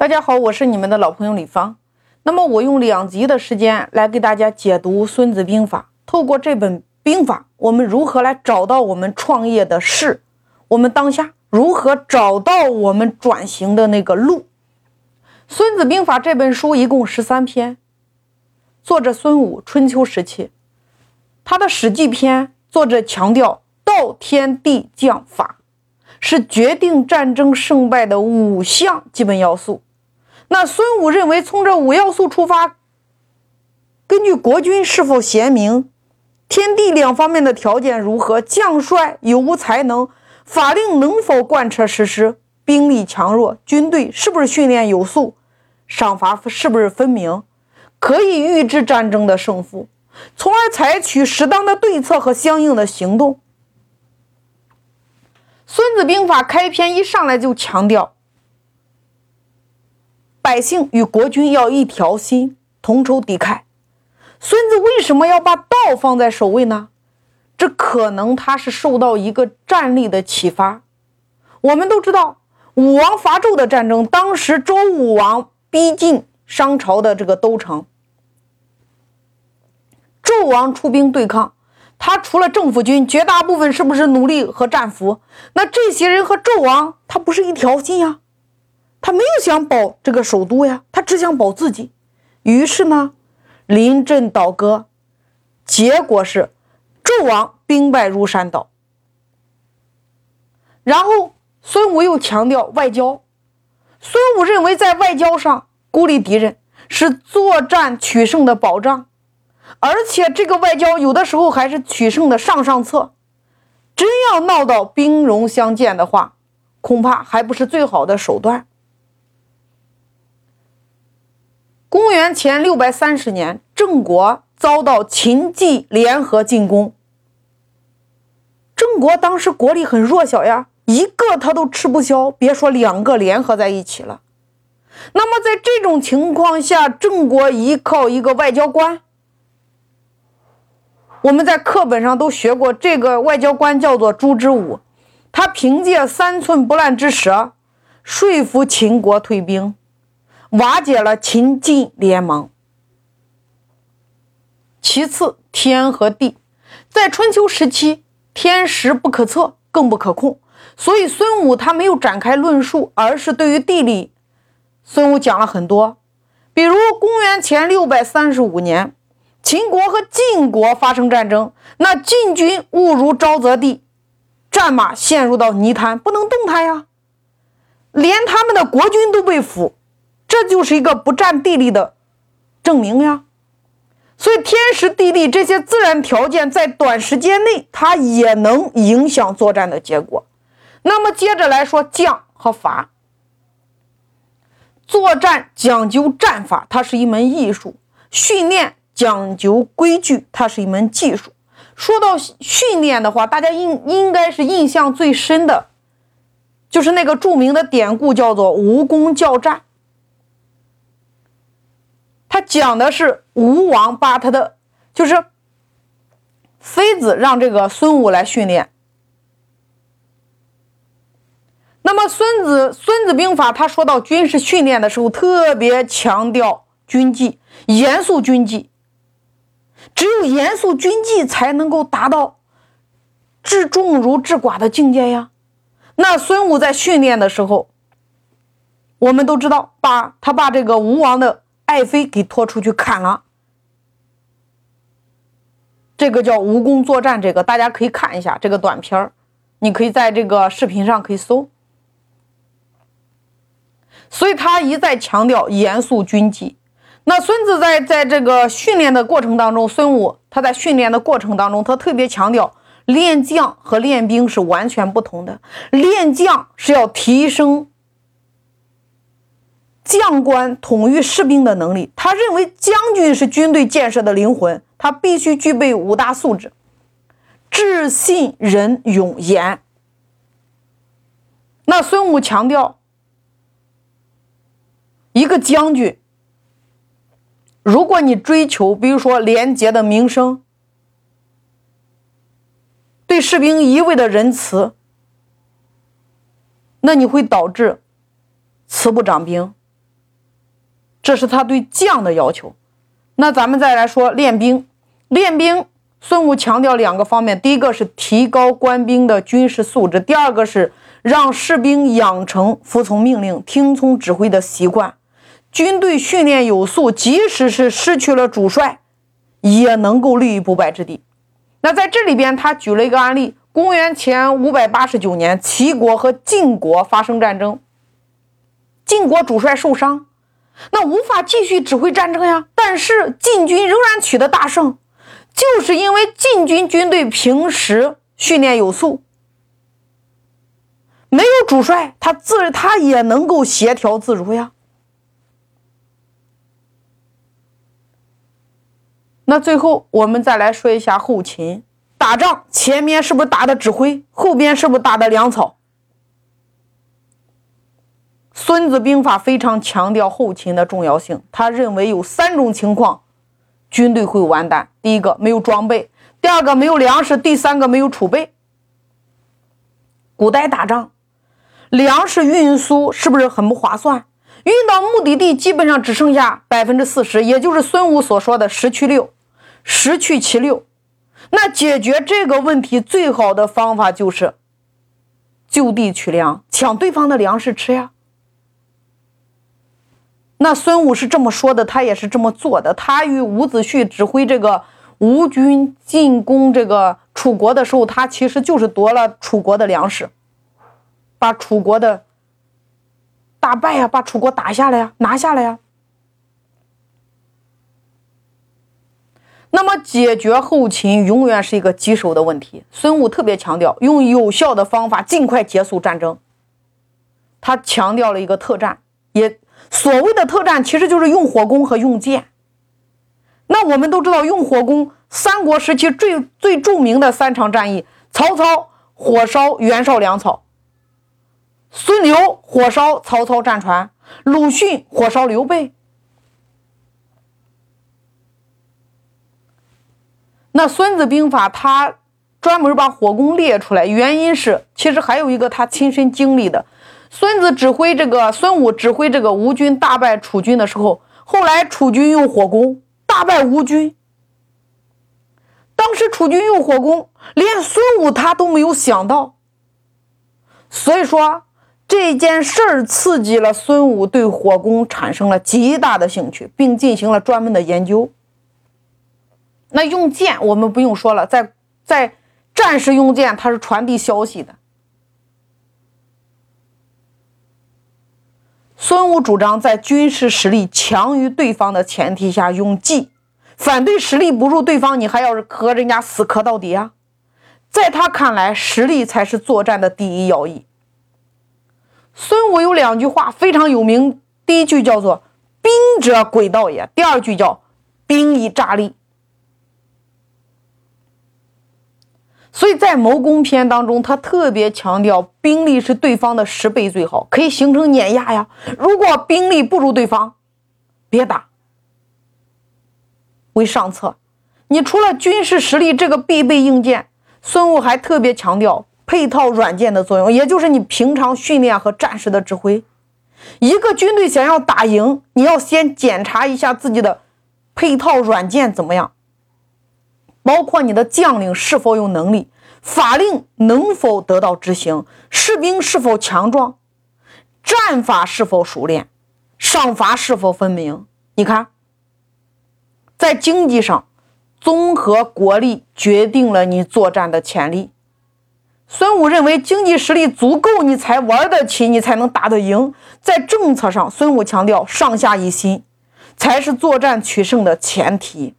大家好，我是你们的老朋友李芳。那么我用两集的时间来给大家解读《孙子兵法》。透过这本兵法，我们如何来找到我们创业的势？我们当下如何找到我们转型的那个路？《孙子兵法》这本书一共十三篇，作者孙武，春秋时期。他的《史记》篇，作者强调道天地将法是决定战争胜败的五项基本要素。那孙武认为，从这五要素出发，根据国君是否贤明、天地两方面的条件如何、将帅有无才能、法令能否贯彻实施、兵力强弱、军队是不是训练有素、赏罚是不是分明，可以预知战争的胜负，从而采取适当的对策和相应的行动。《孙子兵法》开篇一上来就强调。百姓与国君要一条心，同仇敌忾。孙子为什么要把道放在首位呢？这可能他是受到一个战例的启发。我们都知道武王伐纣的战争，当时周武王逼近商朝的这个都城，纣王出兵对抗，他除了政府军，绝大部分是不是奴隶和战俘？那这些人和纣王，他不是一条心呀？他没有想保这个首都呀，他只想保自己。于是呢，临阵倒戈，结果是纣王兵败如山倒。然后孙武又强调外交，孙武认为在外交上孤立敌人是作战取胜的保障，而且这个外交有的时候还是取胜的上上策。真要闹到兵戎相见的话，恐怕还不是最好的手段。公元前六百三十年，郑国遭到秦晋联合进攻。郑国当时国力很弱小呀，一个他都吃不消，别说两个联合在一起了。那么在这种情况下，郑国依靠一个外交官，我们在课本上都学过，这个外交官叫做朱之武，他凭借三寸不烂之舌，说服秦国退兵。瓦解了秦晋联盟。其次，天和地，在春秋时期，天时不可测，更不可控，所以孙武他没有展开论述，而是对于地理，孙武讲了很多。比如公元前六百三十五年，秦国和晋国发生战争，那晋军误入沼泽地，战马陷入到泥潭，不能动弹呀，连他们的国君都被俘。这就是一个不占地利的证明呀，所以天时地利这些自然条件在短时间内它也能影响作战的结果。那么接着来说将和法，作战讲究战法，它是一门艺术；训练讲究规矩，它是一门技术。说到训练的话，大家应应该是印象最深的，就是那个著名的典故，叫做吴宫教战。他讲的是吴王把他的就是妃子让这个孙武来训练。那么孙子《孙子兵法》他说到军事训练的时候，特别强调军纪，严肃军纪。只有严肃军纪，才能够达到治众如治寡的境界呀。那孙武在训练的时候，我们都知道，把他把这个吴王的。爱妃给拖出去砍了，这个叫蜈蚣作战，这个大家可以看一下这个短片，你可以在这个视频上可以搜。所以他一再强调严肃军纪。那孙子在在这个训练的过程当中，孙武他在训练的过程当中，他特别强调练将和练兵是完全不同的，练将是要提升。将官统御士兵的能力，他认为将军是军队建设的灵魂，他必须具备五大素质：智、信、仁、勇、严。那孙武强调，一个将军，如果你追求，比如说廉洁的名声，对士兵一味的仁慈，那你会导致慈不长兵。这是他对将的要求。那咱们再来说练兵，练兵，孙武强调两个方面：第一个是提高官兵的军事素质，第二个是让士兵养成服从命令、听从指挥的习惯。军队训练有素，即使是失去了主帅，也能够立于不败之地。那在这里边，他举了一个案例：公元前五百八十九年，齐国和晋国发生战争，晋国主帅受伤，那无法继续指挥战争呀。但是晋军仍然取得大胜，就是因为晋军军队平时训练有素，没有主帅，他自他也能够协调自如呀。那最后我们再来说一下后勤打仗，前面是不是打的指挥，后边是不是打的粮草？孙子兵法非常强调后勤的重要性，他认为有三种情况军队会完蛋：第一个没有装备，第二个没有粮食，第三个没有储备。古代打仗，粮食运输是不是很不划算？运到目的地基本上只剩下百分之四十，也就是孙武所说的十去六。十去其六，那解决这个问题最好的方法就是就地取粮，抢对方的粮食吃呀。那孙武是这么说的，他也是这么做的。他与伍子胥指挥这个吴军进攻这个楚国的时候，他其实就是夺了楚国的粮食，把楚国的大败呀，把楚国打下来呀，拿下来呀。那么，解决后勤永远是一个棘手的问题。孙武特别强调用有效的方法尽快结束战争。他强调了一个特战，也所谓的特战其实就是用火攻和用箭。那我们都知道，用火攻，三国时期最最著名的三场战役：曹操火烧袁绍粮草，孙刘火烧曹操战船，鲁迅火烧刘备。那《孙子兵法》他专门把火攻列出来，原因是其实还有一个他亲身经历的。孙子指挥这个孙武指挥这个吴军大败楚军的时候，后来楚军用火攻大败吴军。当时楚军用火攻，连孙武他都没有想到，所以说这件事儿刺激了孙武对火攻产生了极大的兴趣，并进行了专门的研究。那用剑，我们不用说了，在在战时用剑，它是传递消息的。孙武主张在军事实力强于对方的前提下用计，反对实力不如对方，你还要是和人家死磕到底啊！在他看来，实力才是作战的第一要义。孙武有两句话非常有名，第一句叫做“兵者，诡道也”，第二句叫“兵以诈立”。所以在谋攻篇当中，他特别强调兵力是对方的十倍最好，可以形成碾压呀。如果兵力不如对方，别打，为上策。你除了军事实力这个必备硬件，孙武还特别强调配套软件的作用，也就是你平常训练和战时的指挥。一个军队想要打赢，你要先检查一下自己的配套软件怎么样。包括你的将领是否有能力，法令能否得到执行，士兵是否强壮，战法是否熟练，赏罚是否分明。你看，在经济上，综合国力决定了你作战的潜力。孙武认为，经济实力足够，你才玩得起，你才能打得赢。在政策上，孙武强调上下一心，才是作战取胜的前提。